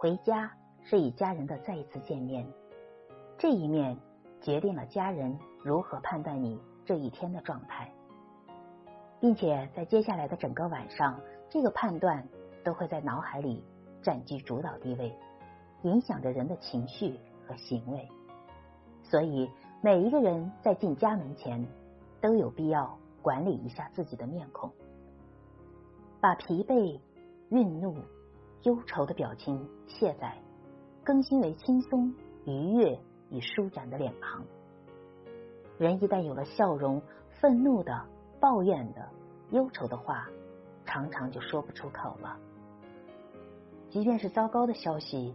回家是与家人的再一次见面，这一面决定了家人如何判断你这一天的状态，并且在接下来的整个晚上，这个判断都会在脑海里占据主导地位，影响着人的情绪和行为。所以，每一个人在进家门前都有必要管理一下自己的面孔，把疲惫、愠怒。忧愁的表情卸载，更新为轻松、愉悦与舒展的脸庞。人一旦有了笑容，愤怒的、抱怨的、忧愁的话，常常就说不出口了。即便是糟糕的消息，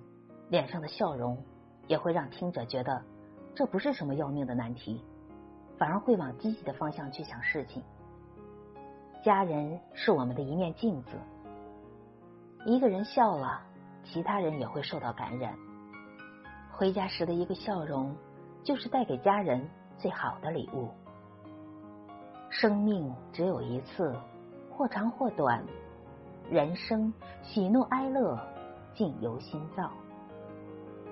脸上的笑容也会让听者觉得这不是什么要命的难题，反而会往积极的方向去想事情。家人是我们的一面镜子。一个人笑了，其他人也会受到感染。回家时的一个笑容，就是带给家人最好的礼物。生命只有一次，或长或短，人生喜怒哀乐尽由心造。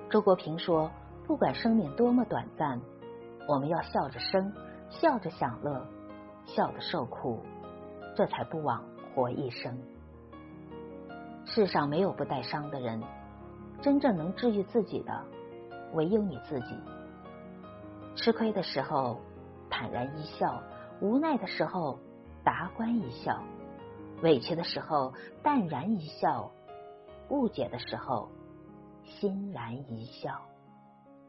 周国平说：“不管生命多么短暂，我们要笑着生，笑着享乐，笑着受苦，这才不枉活一生。”世上没有不带伤的人，真正能治愈自己的，唯有你自己。吃亏的时候坦然一笑，无奈的时候达观一笑，委屈的时候淡然一笑，误解的时候欣然一笑。